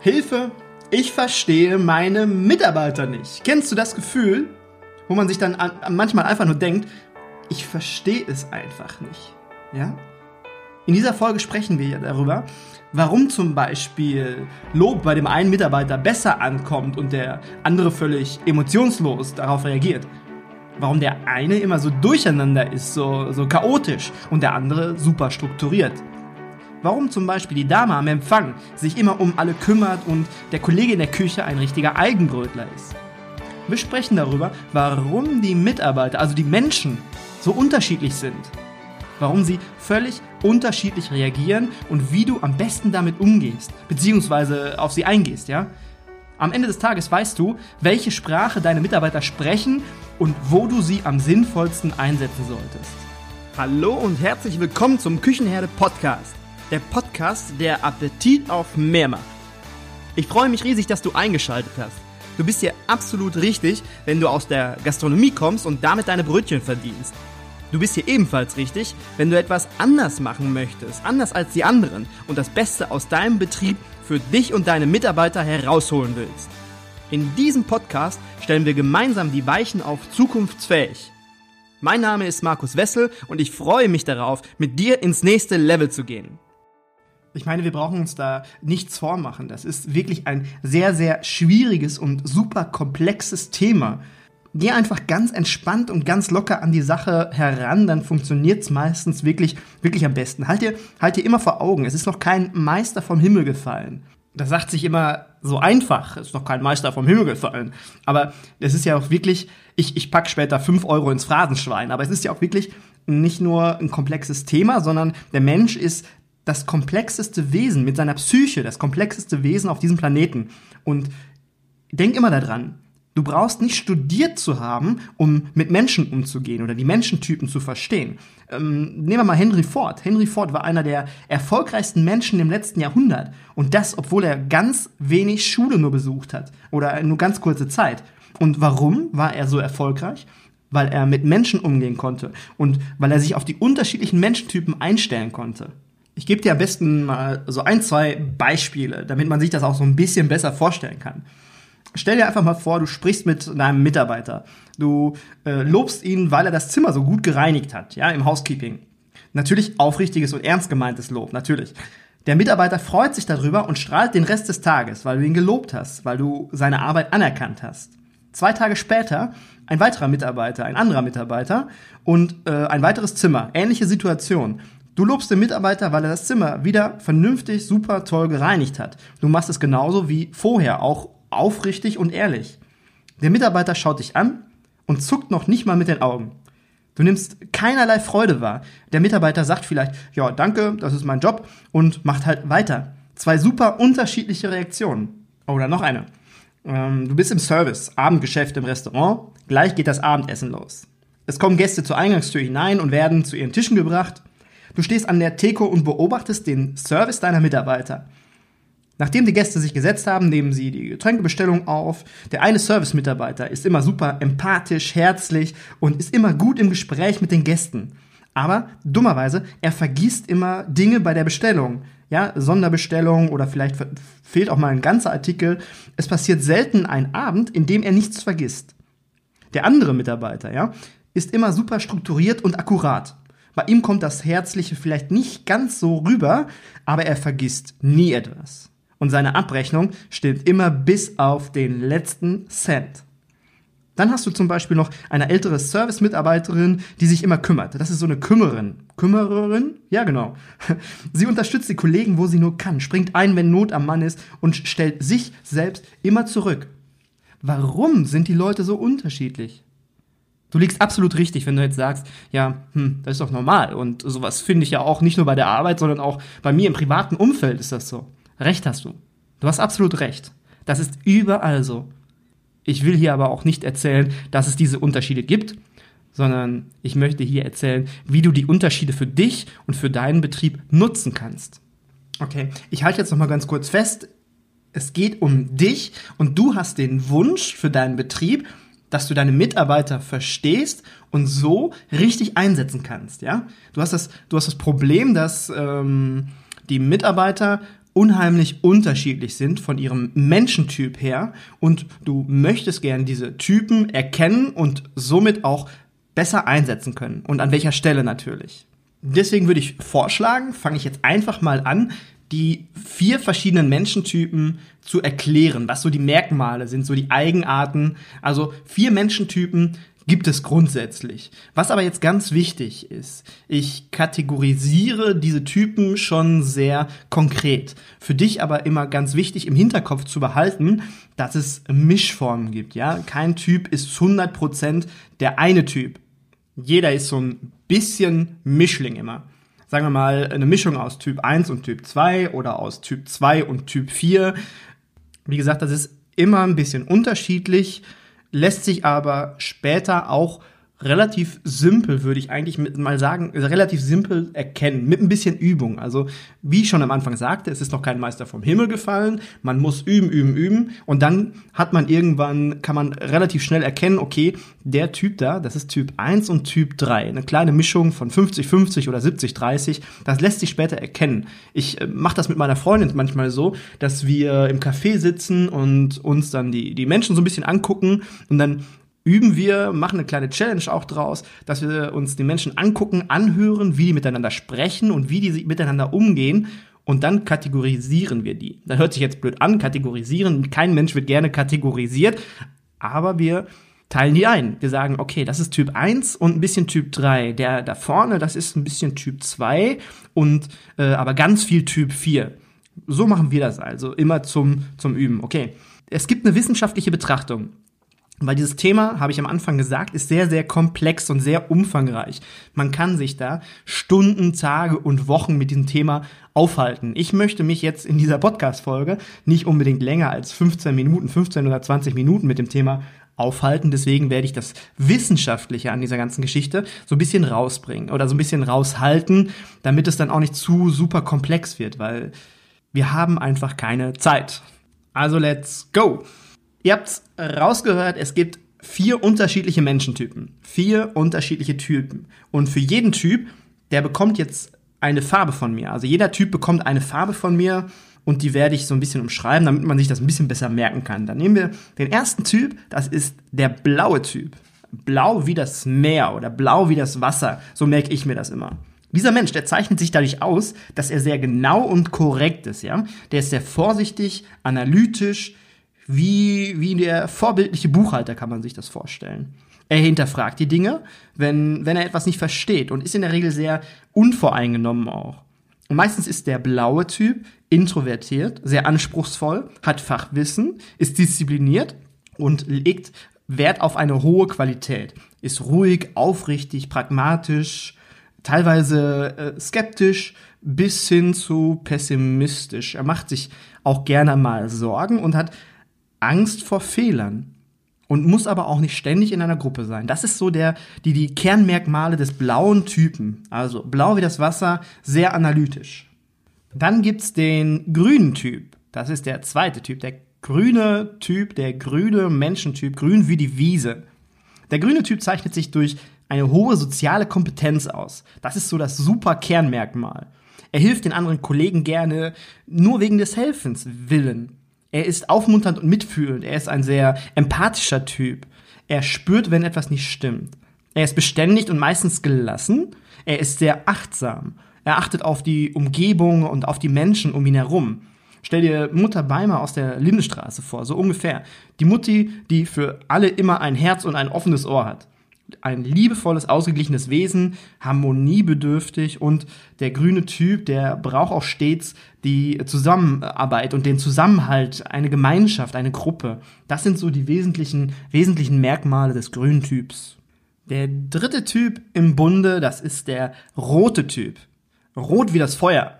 Hilfe, ich verstehe meine Mitarbeiter nicht. Kennst du das Gefühl, wo man sich dann an, manchmal einfach nur denkt, ich verstehe es einfach nicht. Ja? In dieser Folge sprechen wir ja darüber, warum zum Beispiel Lob bei dem einen Mitarbeiter besser ankommt und der andere völlig emotionslos darauf reagiert. Warum der eine immer so durcheinander ist, so, so chaotisch und der andere super strukturiert. Warum zum Beispiel die Dame am Empfang sich immer um alle kümmert und der Kollege in der Küche ein richtiger Eigenbrötler ist. Wir sprechen darüber, warum die Mitarbeiter, also die Menschen, so unterschiedlich sind. Warum sie völlig unterschiedlich reagieren und wie du am besten damit umgehst, beziehungsweise auf sie eingehst, ja? Am Ende des Tages weißt du, welche Sprache deine Mitarbeiter sprechen und wo du sie am sinnvollsten einsetzen solltest. Hallo und herzlich willkommen zum Küchenherde Podcast. Der Podcast, der Appetit auf mehr macht. Ich freue mich riesig, dass du eingeschaltet hast. Du bist hier absolut richtig, wenn du aus der Gastronomie kommst und damit deine Brötchen verdienst. Du bist hier ebenfalls richtig, wenn du etwas anders machen möchtest, anders als die anderen und das Beste aus deinem Betrieb für dich und deine Mitarbeiter herausholen willst. In diesem Podcast stellen wir gemeinsam die Weichen auf zukunftsfähig. Mein Name ist Markus Wessel und ich freue mich darauf, mit dir ins nächste Level zu gehen. Ich meine, wir brauchen uns da nichts vormachen. Das ist wirklich ein sehr, sehr schwieriges und super komplexes Thema geh einfach ganz entspannt und ganz locker an die Sache heran, dann funktioniert es meistens wirklich, wirklich am besten. Halt dir, halt dir immer vor Augen, es ist noch kein Meister vom Himmel gefallen. Das sagt sich immer so einfach, es ist noch kein Meister vom Himmel gefallen. Aber es ist ja auch wirklich, ich, ich pack später fünf Euro ins Phrasenschwein, aber es ist ja auch wirklich nicht nur ein komplexes Thema, sondern der Mensch ist das komplexeste Wesen mit seiner Psyche, das komplexeste Wesen auf diesem Planeten. Und denk immer daran, Du brauchst nicht studiert zu haben, um mit Menschen umzugehen oder die Menschentypen zu verstehen. Ähm, nehmen wir mal Henry Ford. Henry Ford war einer der erfolgreichsten Menschen im letzten Jahrhundert. Und das, obwohl er ganz wenig Schule nur besucht hat. Oder nur ganz kurze Zeit. Und warum war er so erfolgreich? Weil er mit Menschen umgehen konnte. Und weil er sich auf die unterschiedlichen Menschentypen einstellen konnte. Ich gebe dir am besten mal so ein, zwei Beispiele, damit man sich das auch so ein bisschen besser vorstellen kann. Stell dir einfach mal vor, du sprichst mit deinem Mitarbeiter. Du äh, lobst ihn, weil er das Zimmer so gut gereinigt hat, ja, im Housekeeping. Natürlich aufrichtiges und ernst gemeintes Lob, natürlich. Der Mitarbeiter freut sich darüber und strahlt den Rest des Tages, weil du ihn gelobt hast, weil du seine Arbeit anerkannt hast. Zwei Tage später ein weiterer Mitarbeiter, ein anderer Mitarbeiter und äh, ein weiteres Zimmer, ähnliche Situation. Du lobst den Mitarbeiter, weil er das Zimmer wieder vernünftig, super toll gereinigt hat. Du machst es genauso wie vorher, auch aufrichtig und ehrlich. Der Mitarbeiter schaut dich an und zuckt noch nicht mal mit den Augen. Du nimmst keinerlei Freude wahr. Der Mitarbeiter sagt vielleicht, ja, danke, das ist mein Job und macht halt weiter. Zwei super unterschiedliche Reaktionen. Oder noch eine. Ähm, du bist im Service, Abendgeschäft im Restaurant, gleich geht das Abendessen los. Es kommen Gäste zur Eingangstür hinein und werden zu ihren Tischen gebracht. Du stehst an der Theke und beobachtest den Service deiner Mitarbeiter. Nachdem die Gäste sich gesetzt haben, nehmen sie die Getränkebestellung auf. Der eine Service-Mitarbeiter ist immer super empathisch, herzlich und ist immer gut im Gespräch mit den Gästen. Aber dummerweise, er vergisst immer Dinge bei der Bestellung. Ja, Sonderbestellung oder vielleicht fehlt auch mal ein ganzer Artikel. Es passiert selten ein Abend, in dem er nichts vergisst. Der andere Mitarbeiter, ja, ist immer super strukturiert und akkurat. Bei ihm kommt das Herzliche vielleicht nicht ganz so rüber, aber er vergisst nie etwas und seine Abrechnung stimmt immer bis auf den letzten Cent. Dann hast du zum Beispiel noch eine ältere Service-Mitarbeiterin, die sich immer kümmert. Das ist so eine Kümmerin. Kümmererin? Ja, genau. Sie unterstützt die Kollegen, wo sie nur kann, springt ein, wenn Not am Mann ist und stellt sich selbst immer zurück. Warum sind die Leute so unterschiedlich? Du liegst absolut richtig, wenn du jetzt sagst, ja, hm, das ist doch normal. Und sowas finde ich ja auch nicht nur bei der Arbeit, sondern auch bei mir im privaten Umfeld ist das so. Recht hast du. Du hast absolut recht. Das ist überall so. Ich will hier aber auch nicht erzählen, dass es diese Unterschiede gibt, sondern ich möchte hier erzählen, wie du die Unterschiede für dich und für deinen Betrieb nutzen kannst. Okay, ich halte jetzt noch mal ganz kurz fest. Es geht um dich und du hast den Wunsch für deinen Betrieb, dass du deine Mitarbeiter verstehst und so richtig einsetzen kannst. Ja, du hast das, du hast das Problem, dass ähm, die Mitarbeiter unheimlich unterschiedlich sind von ihrem Menschentyp her und du möchtest gerne diese Typen erkennen und somit auch besser einsetzen können und an welcher Stelle natürlich. Deswegen würde ich vorschlagen, fange ich jetzt einfach mal an, die vier verschiedenen Menschentypen zu erklären, was so die Merkmale sind, so die Eigenarten. Also vier Menschentypen gibt es grundsätzlich. Was aber jetzt ganz wichtig ist, ich kategorisiere diese Typen schon sehr konkret. Für dich aber immer ganz wichtig im Hinterkopf zu behalten, dass es Mischformen gibt, ja? Kein Typ ist 100% der eine Typ. Jeder ist so ein bisschen Mischling immer sagen wir mal, eine Mischung aus Typ 1 und Typ 2 oder aus Typ 2 und Typ 4. Wie gesagt, das ist immer ein bisschen unterschiedlich, lässt sich aber später auch relativ simpel, würde ich eigentlich mal sagen, relativ simpel erkennen, mit ein bisschen Übung. Also, wie ich schon am Anfang sagte, es ist noch kein Meister vom Himmel gefallen. Man muss üben, üben, üben. Und dann hat man irgendwann, kann man relativ schnell erkennen, okay, der Typ da, das ist Typ 1 und Typ 3. Eine kleine Mischung von 50-50 oder 70-30. Das lässt sich später erkennen. Ich äh, mache das mit meiner Freundin manchmal so, dass wir im Café sitzen und uns dann die, die Menschen so ein bisschen angucken und dann üben wir, machen eine kleine Challenge auch draus, dass wir uns die Menschen angucken, anhören, wie die miteinander sprechen und wie die miteinander umgehen. Und dann kategorisieren wir die. Das hört sich jetzt blöd an, kategorisieren. Kein Mensch wird gerne kategorisiert, aber wir teilen die ein. Wir sagen, okay, das ist Typ 1 und ein bisschen Typ 3. Der da vorne, das ist ein bisschen Typ 2 und äh, aber ganz viel Typ 4. So machen wir das also, immer zum, zum Üben. Okay. Es gibt eine wissenschaftliche Betrachtung. Weil dieses Thema, habe ich am Anfang gesagt, ist sehr, sehr komplex und sehr umfangreich. Man kann sich da Stunden, Tage und Wochen mit diesem Thema aufhalten. Ich möchte mich jetzt in dieser Podcast-Folge nicht unbedingt länger als 15 Minuten, 15 oder 20 Minuten mit dem Thema aufhalten. Deswegen werde ich das Wissenschaftliche an dieser ganzen Geschichte so ein bisschen rausbringen oder so ein bisschen raushalten, damit es dann auch nicht zu super komplex wird, weil wir haben einfach keine Zeit. Also let's go! Ihr habt rausgehört, es gibt vier unterschiedliche Menschentypen. Vier unterschiedliche Typen. Und für jeden Typ, der bekommt jetzt eine Farbe von mir. Also jeder Typ bekommt eine Farbe von mir und die werde ich so ein bisschen umschreiben, damit man sich das ein bisschen besser merken kann. Dann nehmen wir den ersten Typ, das ist der blaue Typ. Blau wie das Meer oder blau wie das Wasser, so merke ich mir das immer. Dieser Mensch, der zeichnet sich dadurch aus, dass er sehr genau und korrekt ist, ja. Der ist sehr vorsichtig, analytisch, wie, wie der vorbildliche Buchhalter kann man sich das vorstellen. Er hinterfragt die Dinge, wenn, wenn er etwas nicht versteht und ist in der Regel sehr unvoreingenommen auch. Und meistens ist der blaue Typ introvertiert, sehr anspruchsvoll, hat Fachwissen, ist diszipliniert und legt Wert auf eine hohe Qualität. Ist ruhig, aufrichtig, pragmatisch, teilweise äh, skeptisch bis hin zu pessimistisch. Er macht sich auch gerne mal Sorgen und hat Angst vor Fehlern und muss aber auch nicht ständig in einer Gruppe sein. Das ist so der, die, die Kernmerkmale des blauen Typen. Also blau wie das Wasser, sehr analytisch. Dann gibt's den grünen Typ. Das ist der zweite Typ, der grüne Typ, der grüne Menschentyp, grün wie die Wiese. Der grüne Typ zeichnet sich durch eine hohe soziale Kompetenz aus. Das ist so das super Kernmerkmal. Er hilft den anderen Kollegen gerne, nur wegen des Helfens willen. Er ist aufmunternd und mitfühlend. Er ist ein sehr empathischer Typ. Er spürt, wenn etwas nicht stimmt. Er ist beständig und meistens gelassen. Er ist sehr achtsam. Er achtet auf die Umgebung und auf die Menschen um ihn herum. Stell dir Mutter Beimer aus der Lindenstraße vor, so ungefähr. Die Mutti, die für alle immer ein Herz und ein offenes Ohr hat ein liebevolles, ausgeglichenes Wesen, harmoniebedürftig und der grüne Typ, der braucht auch stets die Zusammenarbeit und den Zusammenhalt, eine Gemeinschaft, eine Gruppe. Das sind so die wesentlichen, wesentlichen Merkmale des grünen Typs. Der dritte Typ im Bunde, das ist der rote Typ. Rot wie das Feuer.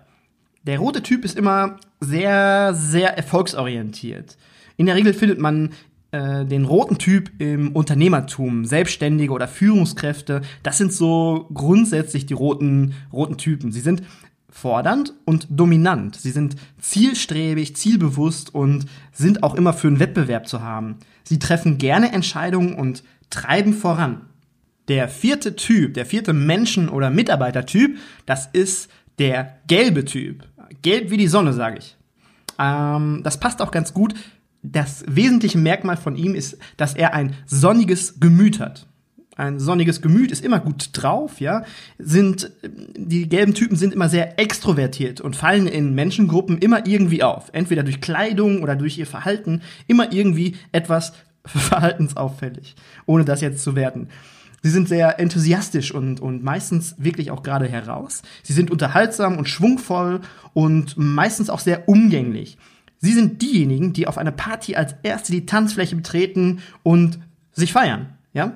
Der rote Typ ist immer sehr, sehr erfolgsorientiert. In der Regel findet man äh, den roten Typ im Unternehmertum, Selbstständige oder Führungskräfte, das sind so grundsätzlich die roten, roten Typen. Sie sind fordernd und dominant. Sie sind zielstrebig, zielbewusst und sind auch immer für einen Wettbewerb zu haben. Sie treffen gerne Entscheidungen und treiben voran. Der vierte Typ, der vierte Menschen- oder Mitarbeitertyp, das ist der gelbe Typ. Gelb wie die Sonne, sage ich. Ähm, das passt auch ganz gut. Das wesentliche Merkmal von ihm ist, dass er ein sonniges Gemüt hat ein sonniges Gemüt, ist immer gut drauf, ja, sind, die gelben Typen sind immer sehr extrovertiert und fallen in Menschengruppen immer irgendwie auf. Entweder durch Kleidung oder durch ihr Verhalten, immer irgendwie etwas verhaltensauffällig, ohne das jetzt zu werten. Sie sind sehr enthusiastisch und, und meistens wirklich auch gerade heraus. Sie sind unterhaltsam und schwungvoll und meistens auch sehr umgänglich. Sie sind diejenigen, die auf einer Party als erste die Tanzfläche betreten und sich feiern, ja.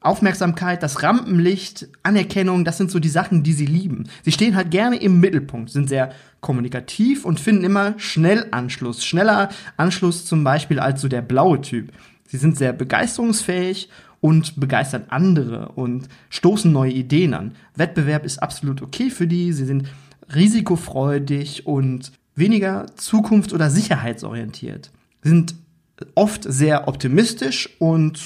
Aufmerksamkeit, das Rampenlicht, Anerkennung, das sind so die Sachen, die sie lieben. Sie stehen halt gerne im Mittelpunkt, sind sehr kommunikativ und finden immer schnell Anschluss. Schneller Anschluss zum Beispiel als so der blaue Typ. Sie sind sehr begeisterungsfähig und begeistern andere und stoßen neue Ideen an. Wettbewerb ist absolut okay für die. Sie sind risikofreudig und weniger zukunfts- oder sicherheitsorientiert. Sind oft sehr optimistisch und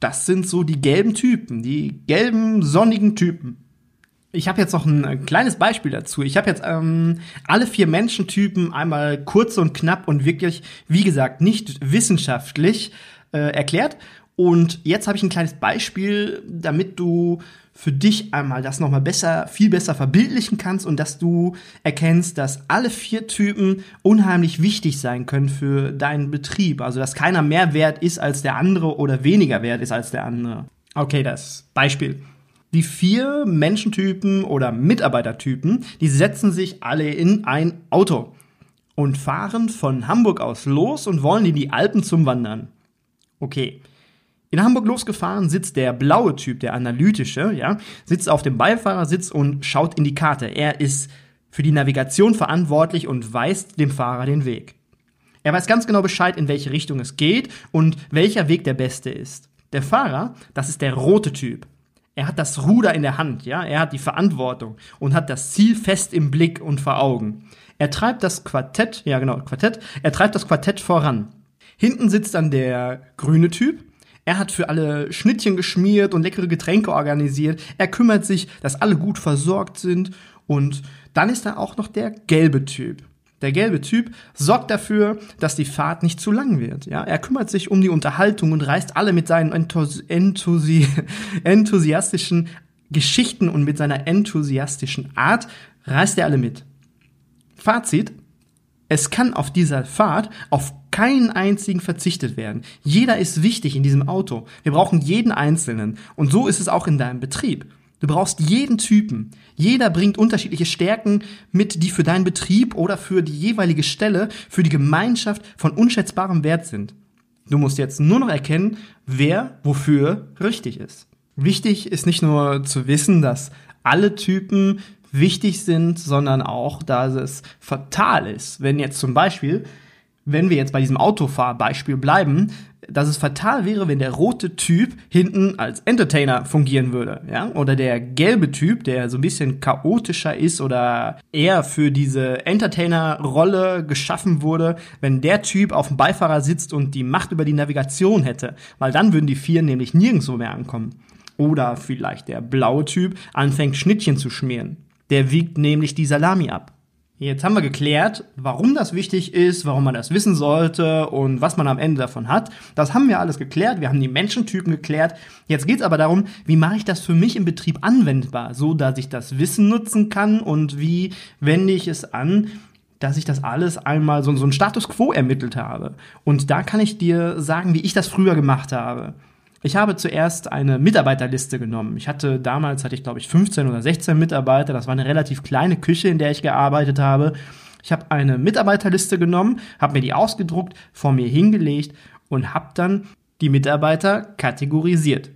das sind so die gelben Typen, die gelben, sonnigen Typen. Ich habe jetzt noch ein kleines Beispiel dazu. Ich habe jetzt ähm, alle vier Menschentypen einmal kurz und knapp und wirklich, wie gesagt, nicht wissenschaftlich äh, erklärt. Und jetzt habe ich ein kleines Beispiel, damit du für dich einmal das nochmal besser, viel besser verbildlichen kannst und dass du erkennst, dass alle vier Typen unheimlich wichtig sein können für deinen Betrieb. Also, dass keiner mehr wert ist als der andere oder weniger wert ist als der andere. Okay, das Beispiel. Die vier Menschentypen oder Mitarbeitertypen, die setzen sich alle in ein Auto und fahren von Hamburg aus los und wollen in die Alpen zum Wandern. Okay. In Hamburg losgefahren sitzt der blaue Typ, der analytische, ja, sitzt auf dem Beifahrersitz und schaut in die Karte. Er ist für die Navigation verantwortlich und weist dem Fahrer den Weg. Er weiß ganz genau Bescheid, in welche Richtung es geht und welcher Weg der beste ist. Der Fahrer, das ist der rote Typ. Er hat das Ruder in der Hand, ja, er hat die Verantwortung und hat das Ziel fest im Blick und vor Augen. Er treibt das Quartett, ja genau, Quartett, er treibt das Quartett voran. Hinten sitzt dann der grüne Typ, er hat für alle Schnittchen geschmiert und leckere Getränke organisiert. Er kümmert sich, dass alle gut versorgt sind. Und dann ist da auch noch der gelbe Typ. Der gelbe Typ sorgt dafür, dass die Fahrt nicht zu lang wird. Ja, er kümmert sich um die Unterhaltung und reißt alle mit seinen enthusi enthusiastischen Geschichten und mit seiner enthusiastischen Art reißt er alle mit. Fazit: Es kann auf dieser Fahrt auf keinen einzigen verzichtet werden. Jeder ist wichtig in diesem Auto. Wir brauchen jeden Einzelnen. Und so ist es auch in deinem Betrieb. Du brauchst jeden Typen. Jeder bringt unterschiedliche Stärken mit, die für deinen Betrieb oder für die jeweilige Stelle, für die Gemeinschaft von unschätzbarem Wert sind. Du musst jetzt nur noch erkennen, wer wofür richtig ist. Wichtig ist nicht nur zu wissen, dass alle Typen wichtig sind, sondern auch, dass es fatal ist, wenn jetzt zum Beispiel wenn wir jetzt bei diesem Autofahrbeispiel bleiben, dass es fatal wäre, wenn der rote Typ hinten als Entertainer fungieren würde, ja? Oder der gelbe Typ, der so ein bisschen chaotischer ist oder eher für diese Entertainer-Rolle geschaffen wurde, wenn der Typ auf dem Beifahrer sitzt und die Macht über die Navigation hätte, weil dann würden die vier nämlich nirgendwo mehr ankommen. Oder vielleicht der blaue Typ anfängt Schnittchen zu schmieren. Der wiegt nämlich die Salami ab. Jetzt haben wir geklärt, warum das wichtig ist, warum man das wissen sollte und was man am Ende davon hat. Das haben wir alles geklärt. Wir haben die Menschentypen geklärt. Jetzt geht es aber darum, wie mache ich das für mich im Betrieb anwendbar, so dass ich das Wissen nutzen kann und wie wende ich es an, dass ich das alles einmal so, so ein Status quo ermittelt habe. Und da kann ich dir sagen, wie ich das früher gemacht habe. Ich habe zuerst eine Mitarbeiterliste genommen. Ich hatte damals, hatte ich glaube ich 15 oder 16 Mitarbeiter. Das war eine relativ kleine Küche, in der ich gearbeitet habe. Ich habe eine Mitarbeiterliste genommen, habe mir die ausgedruckt, vor mir hingelegt und habe dann die Mitarbeiter kategorisiert.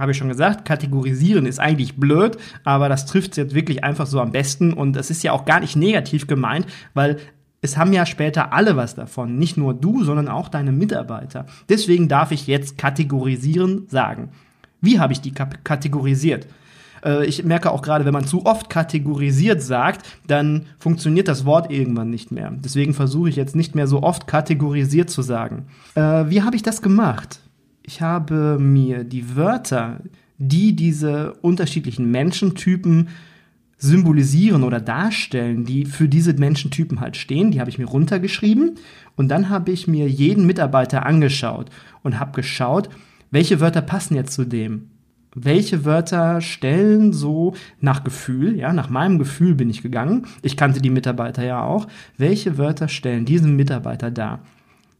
Habe ich schon gesagt, kategorisieren ist eigentlich blöd, aber das trifft jetzt wirklich einfach so am besten und es ist ja auch gar nicht negativ gemeint, weil es haben ja später alle was davon, nicht nur du, sondern auch deine Mitarbeiter. Deswegen darf ich jetzt kategorisieren sagen. Wie habe ich die kategorisiert? Äh, ich merke auch gerade, wenn man zu oft kategorisiert sagt, dann funktioniert das Wort irgendwann nicht mehr. Deswegen versuche ich jetzt nicht mehr so oft kategorisiert zu sagen. Äh, wie habe ich das gemacht? Ich habe mir die Wörter, die diese unterschiedlichen Menschentypen symbolisieren oder darstellen, die für diese Menschentypen halt stehen. Die habe ich mir runtergeschrieben und dann habe ich mir jeden Mitarbeiter angeschaut und habe geschaut, welche Wörter passen jetzt zu dem. Welche Wörter stellen so nach Gefühl, ja, nach meinem Gefühl bin ich gegangen. Ich kannte die Mitarbeiter ja auch. Welche Wörter stellen diesen Mitarbeiter dar?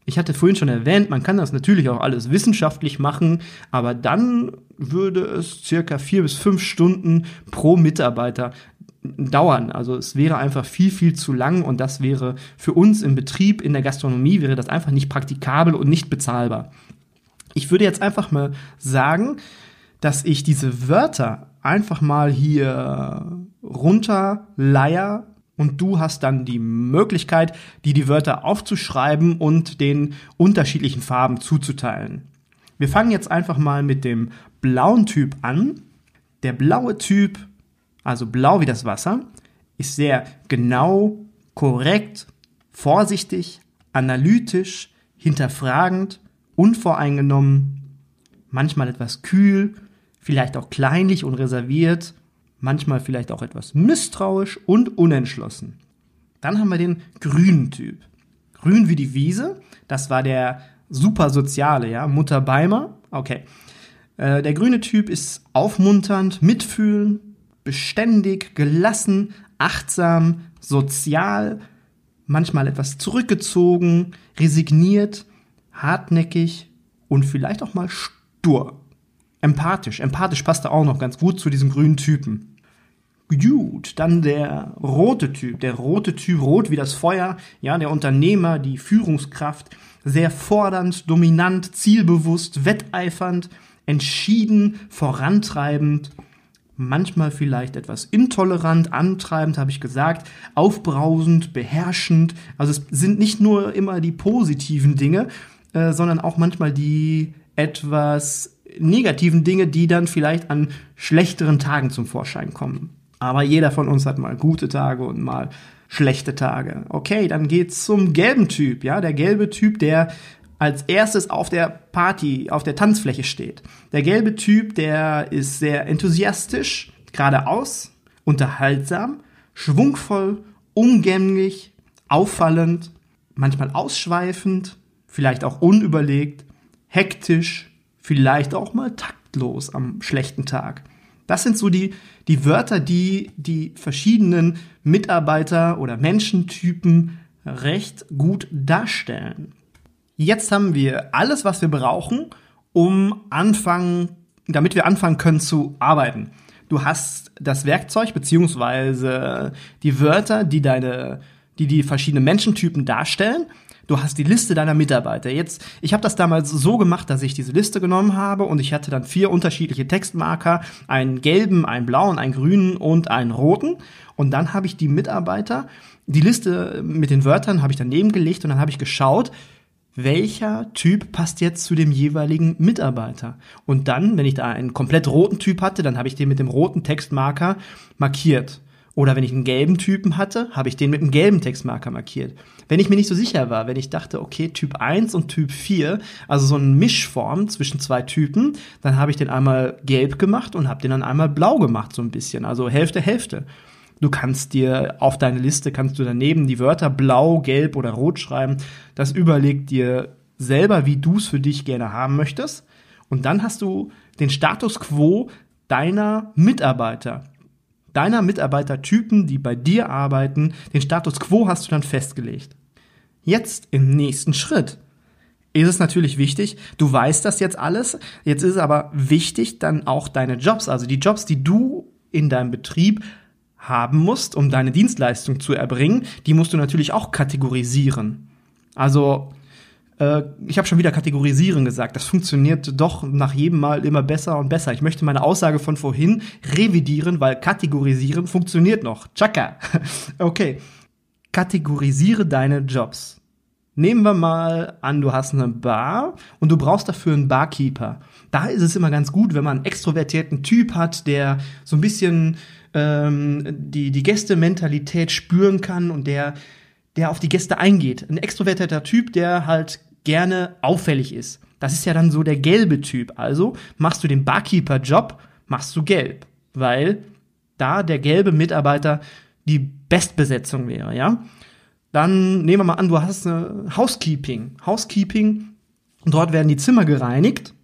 Ich hatte vorhin schon erwähnt, man kann das natürlich auch alles wissenschaftlich machen, aber dann würde es circa vier bis fünf Stunden pro Mitarbeiter dauern. Also es wäre einfach viel, viel zu lang und das wäre für uns im Betrieb, in der Gastronomie, wäre das einfach nicht praktikabel und nicht bezahlbar. Ich würde jetzt einfach mal sagen, dass ich diese Wörter einfach mal hier runterleier und du hast dann die Möglichkeit, die die Wörter aufzuschreiben und den unterschiedlichen Farben zuzuteilen. Wir fangen jetzt einfach mal mit dem blauen Typ an. Der blaue Typ also blau wie das Wasser, ist sehr genau, korrekt, vorsichtig, analytisch, hinterfragend, unvoreingenommen, manchmal etwas kühl, vielleicht auch kleinlich und reserviert, manchmal vielleicht auch etwas misstrauisch und unentschlossen. Dann haben wir den grünen Typ. Grün wie die Wiese, das war der super soziale, ja, Mutter Beimer. Okay. Äh, der grüne Typ ist aufmunternd, mitfühlen, beständig, gelassen, achtsam, sozial, manchmal etwas zurückgezogen, resigniert, hartnäckig und vielleicht auch mal stur. Empathisch. Empathisch passt da auch noch ganz gut zu diesem grünen Typen. Gut, dann der rote Typ. Der rote Typ, rot wie das Feuer. Ja, der Unternehmer, die Führungskraft. Sehr fordernd, dominant, zielbewusst, wetteifernd, entschieden, vorantreibend manchmal vielleicht etwas intolerant, antreibend, habe ich gesagt, aufbrausend, beherrschend. Also es sind nicht nur immer die positiven Dinge, äh, sondern auch manchmal die etwas negativen Dinge, die dann vielleicht an schlechteren Tagen zum Vorschein kommen. Aber jeder von uns hat mal gute Tage und mal schlechte Tage. Okay, dann geht's zum gelben Typ, ja, der gelbe Typ, der als erstes auf der Party, auf der Tanzfläche steht. Der gelbe Typ, der ist sehr enthusiastisch, geradeaus, unterhaltsam, schwungvoll, umgänglich, auffallend, manchmal ausschweifend, vielleicht auch unüberlegt, hektisch, vielleicht auch mal taktlos am schlechten Tag. Das sind so die, die Wörter, die die verschiedenen Mitarbeiter oder Menschentypen recht gut darstellen. Jetzt haben wir alles, was wir brauchen, um anfangen, damit wir anfangen können zu arbeiten. Du hast das Werkzeug beziehungsweise die Wörter, die deine, die die verschiedenen Menschentypen darstellen. Du hast die Liste deiner Mitarbeiter. Jetzt, ich habe das damals so gemacht, dass ich diese Liste genommen habe und ich hatte dann vier unterschiedliche Textmarker, einen gelben, einen blauen, einen grünen und einen roten. Und dann habe ich die Mitarbeiter, die Liste mit den Wörtern habe ich daneben gelegt und dann habe ich geschaut, welcher Typ passt jetzt zu dem jeweiligen Mitarbeiter. Und dann, wenn ich da einen komplett roten Typ hatte, dann habe ich den mit dem roten Textmarker markiert. Oder wenn ich einen gelben Typen hatte, habe ich den mit einem gelben Textmarker markiert. Wenn ich mir nicht so sicher war, wenn ich dachte, okay, Typ 1 und Typ 4, also so eine Mischform zwischen zwei Typen, dann habe ich den einmal gelb gemacht und habe den dann einmal blau gemacht, so ein bisschen. Also Hälfte, Hälfte. Du kannst dir auf deine Liste, kannst du daneben die Wörter blau, gelb oder rot schreiben. Das überlegt dir selber, wie du es für dich gerne haben möchtest. Und dann hast du den Status quo deiner Mitarbeiter. Deiner Mitarbeitertypen, die bei dir arbeiten, den Status quo hast du dann festgelegt. Jetzt im nächsten Schritt ist es natürlich wichtig, du weißt das jetzt alles, jetzt ist es aber wichtig, dann auch deine Jobs, also die Jobs, die du in deinem Betrieb haben musst, um deine Dienstleistung zu erbringen, die musst du natürlich auch kategorisieren. Also ich habe schon wieder kategorisieren gesagt. Das funktioniert doch nach jedem Mal immer besser und besser. Ich möchte meine Aussage von vorhin revidieren, weil kategorisieren funktioniert noch. Chaka. okay. Kategorisiere deine Jobs. Nehmen wir mal an, du hast eine Bar und du brauchst dafür einen Barkeeper. Da ist es immer ganz gut, wenn man einen extrovertierten Typ hat, der so ein bisschen ähm, die, die Gästementalität spüren kann und der, der auf die Gäste eingeht. Ein extrovertierter Typ, der halt gerne auffällig ist. Das ist ja dann so der gelbe Typ. Also machst du den Barkeeper-Job, machst du gelb. Weil da der gelbe Mitarbeiter die Bestbesetzung wäre, ja. Dann nehmen wir mal an, du hast eine Housekeeping. Housekeeping, dort werden die Zimmer gereinigt.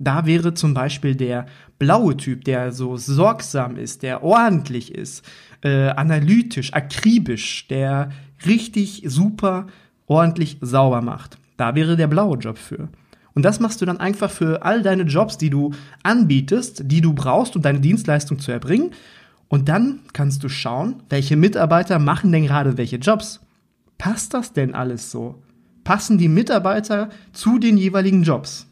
Da wäre zum Beispiel der blaue Typ, der so sorgsam ist, der ordentlich ist, äh, analytisch, akribisch, der richtig super ordentlich sauber macht. Da wäre der blaue Job für. Und das machst du dann einfach für all deine Jobs, die du anbietest, die du brauchst, um deine Dienstleistung zu erbringen. Und dann kannst du schauen, welche Mitarbeiter machen denn gerade welche Jobs. Passt das denn alles so? Passen die Mitarbeiter zu den jeweiligen Jobs?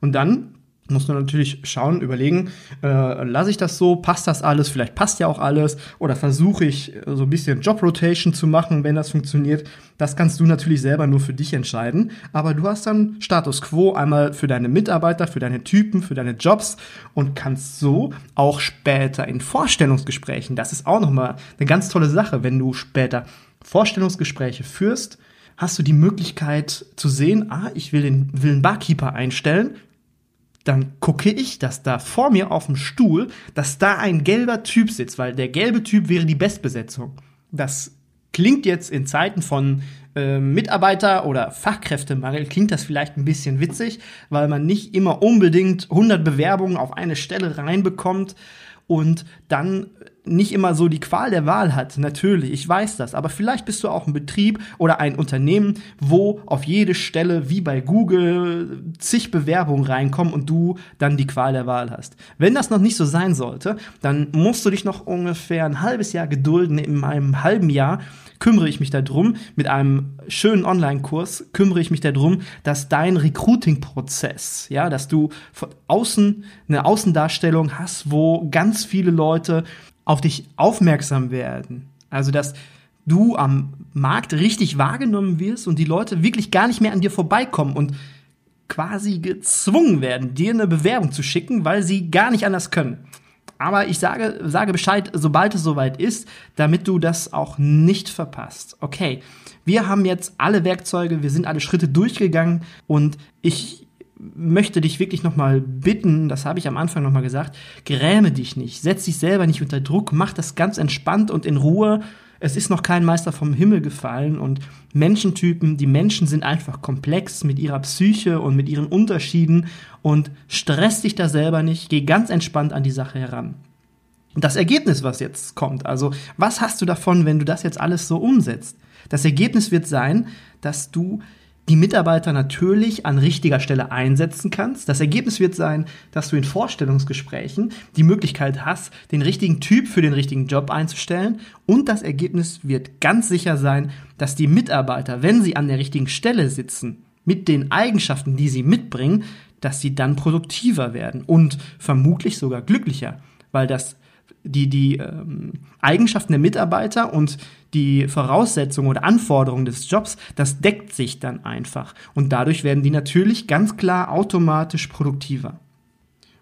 Und dann muss man natürlich schauen, überlegen, äh, lasse ich das so, passt das alles, vielleicht passt ja auch alles, oder versuche ich äh, so ein bisschen Job Rotation zu machen, wenn das funktioniert. Das kannst du natürlich selber nur für dich entscheiden, aber du hast dann Status Quo einmal für deine Mitarbeiter, für deine Typen, für deine Jobs und kannst so auch später in Vorstellungsgesprächen, das ist auch nochmal eine ganz tolle Sache, wenn du später Vorstellungsgespräche führst, hast du die Möglichkeit zu sehen, ah, ich will den will einen Barkeeper einstellen, dann gucke ich, dass da vor mir auf dem Stuhl, dass da ein gelber Typ sitzt, weil der gelbe Typ wäre die Bestbesetzung. Das klingt jetzt in Zeiten von äh, Mitarbeiter- oder Fachkräftemangel, klingt das vielleicht ein bisschen witzig, weil man nicht immer unbedingt 100 Bewerbungen auf eine Stelle reinbekommt und dann nicht immer so die Qual der Wahl hat. Natürlich, ich weiß das. Aber vielleicht bist du auch ein Betrieb oder ein Unternehmen, wo auf jede Stelle wie bei Google zig Bewerbungen reinkommen und du dann die Qual der Wahl hast. Wenn das noch nicht so sein sollte, dann musst du dich noch ungefähr ein halbes Jahr gedulden. In einem halben Jahr kümmere ich mich darum, mit einem schönen Online-Kurs kümmere ich mich darum, dass dein Recruiting-Prozess, ja, dass du von außen eine Außendarstellung hast, wo ganz viele Leute auf dich aufmerksam werden. Also, dass du am Markt richtig wahrgenommen wirst und die Leute wirklich gar nicht mehr an dir vorbeikommen und quasi gezwungen werden, dir eine Bewerbung zu schicken, weil sie gar nicht anders können. Aber ich sage, sage Bescheid, sobald es soweit ist, damit du das auch nicht verpasst. Okay, wir haben jetzt alle Werkzeuge, wir sind alle Schritte durchgegangen und ich möchte dich wirklich nochmal bitten, das habe ich am Anfang nochmal gesagt, gräme dich nicht, setz dich selber nicht unter Druck, mach das ganz entspannt und in Ruhe. Es ist noch kein Meister vom Himmel gefallen und Menschentypen, die Menschen sind einfach komplex mit ihrer Psyche und mit ihren Unterschieden und stress dich da selber nicht, geh ganz entspannt an die Sache heran. Das Ergebnis, was jetzt kommt, also was hast du davon, wenn du das jetzt alles so umsetzt? Das Ergebnis wird sein, dass du die Mitarbeiter natürlich an richtiger Stelle einsetzen kannst. Das Ergebnis wird sein, dass du in Vorstellungsgesprächen die Möglichkeit hast, den richtigen Typ für den richtigen Job einzustellen. Und das Ergebnis wird ganz sicher sein, dass die Mitarbeiter, wenn sie an der richtigen Stelle sitzen, mit den Eigenschaften, die sie mitbringen, dass sie dann produktiver werden und vermutlich sogar glücklicher, weil das die, die ähm, Eigenschaften der Mitarbeiter und die Voraussetzungen oder Anforderungen des Jobs, das deckt sich dann einfach. Und dadurch werden die natürlich ganz klar automatisch produktiver.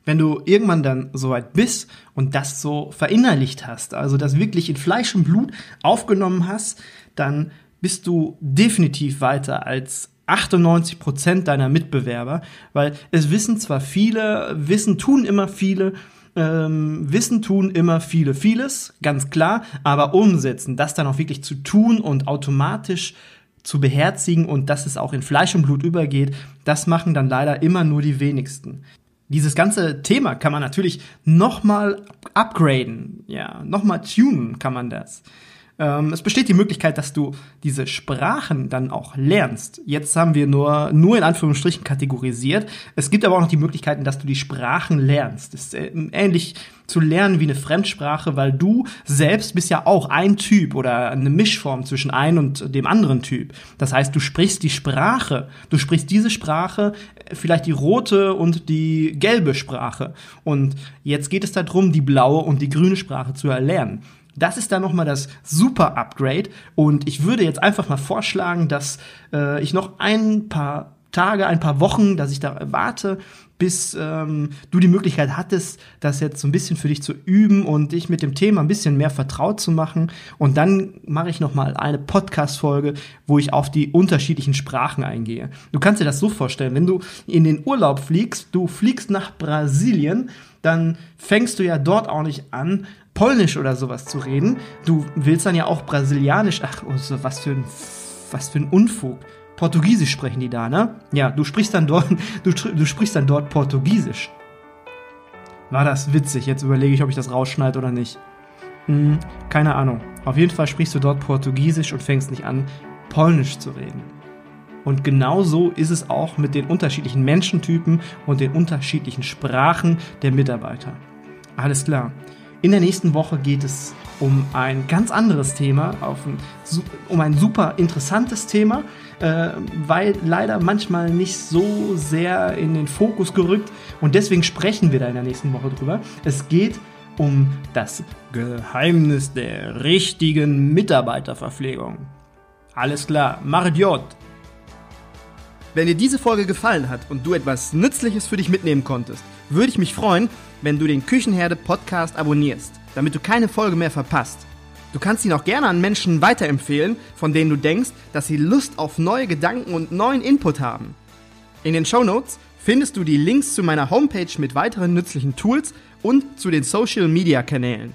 Wenn du irgendwann dann soweit bist und das so verinnerlicht hast, also das wirklich in Fleisch und Blut aufgenommen hast, dann bist du definitiv weiter als 98 Prozent deiner Mitbewerber, weil es wissen zwar viele, wissen tun immer viele, ähm, Wissen tun immer viele, vieles, ganz klar, aber umsetzen, das dann auch wirklich zu tun und automatisch zu beherzigen und dass es auch in Fleisch und Blut übergeht, das machen dann leider immer nur die wenigsten. Dieses ganze Thema kann man natürlich nochmal upgraden, ja, nochmal tunen kann man das. Ähm, es besteht die Möglichkeit, dass du diese Sprachen dann auch lernst. Jetzt haben wir nur, nur in Anführungsstrichen kategorisiert. Es gibt aber auch noch die Möglichkeiten, dass du die Sprachen lernst. Das ist äh, ähnlich zu lernen wie eine Fremdsprache, weil du selbst bist ja auch ein Typ oder eine Mischform zwischen einem und dem anderen Typ. Das heißt, du sprichst die Sprache, du sprichst diese Sprache, äh, vielleicht die rote und die gelbe Sprache. Und jetzt geht es darum, die blaue und die grüne Sprache zu erlernen. Das ist dann nochmal das super Upgrade. Und ich würde jetzt einfach mal vorschlagen, dass äh, ich noch ein paar Tage, ein paar Wochen, dass ich da warte, bis ähm, du die Möglichkeit hattest, das jetzt so ein bisschen für dich zu üben und dich mit dem Thema ein bisschen mehr vertraut zu machen. Und dann mache ich noch mal eine Podcast-Folge, wo ich auf die unterschiedlichen Sprachen eingehe. Du kannst dir das so vorstellen, wenn du in den Urlaub fliegst, du fliegst nach Brasilien, dann fängst du ja dort auch nicht an, Polnisch oder sowas zu reden. Du willst dann ja auch Brasilianisch. Ach, was für ein, was für ein Unfug. Portugiesisch sprechen die da, ne? Ja, du sprichst dann dort, du, du sprichst dann dort Portugiesisch. War das witzig? Jetzt überlege ich, ob ich das rausschneide oder nicht. Hm, keine Ahnung. Auf jeden Fall sprichst du dort Portugiesisch und fängst nicht an, Polnisch zu reden. Und genau so ist es auch mit den unterschiedlichen Menschentypen und den unterschiedlichen Sprachen der Mitarbeiter. Alles klar. In der nächsten Woche geht es um ein ganz anderes Thema, ein, um ein super interessantes Thema, äh, weil leider manchmal nicht so sehr in den Fokus gerückt und deswegen sprechen wir da in der nächsten Woche drüber. Es geht um das Geheimnis der richtigen Mitarbeiterverpflegung. Alles klar, Mardiot. Wenn dir diese Folge gefallen hat und du etwas Nützliches für dich mitnehmen konntest, würde ich mich freuen, wenn du den Küchenherde Podcast abonnierst, damit du keine Folge mehr verpasst. Du kannst ihn auch gerne an Menschen weiterempfehlen, von denen du denkst, dass sie Lust auf neue Gedanken und neuen Input haben. In den Show Notes findest du die Links zu meiner Homepage mit weiteren nützlichen Tools und zu den Social Media Kanälen.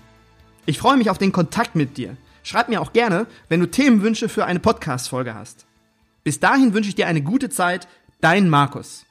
Ich freue mich auf den Kontakt mit dir. Schreib mir auch gerne, wenn du Themenwünsche für eine Podcast-Folge hast. Bis dahin wünsche ich dir eine gute Zeit. Dein Markus.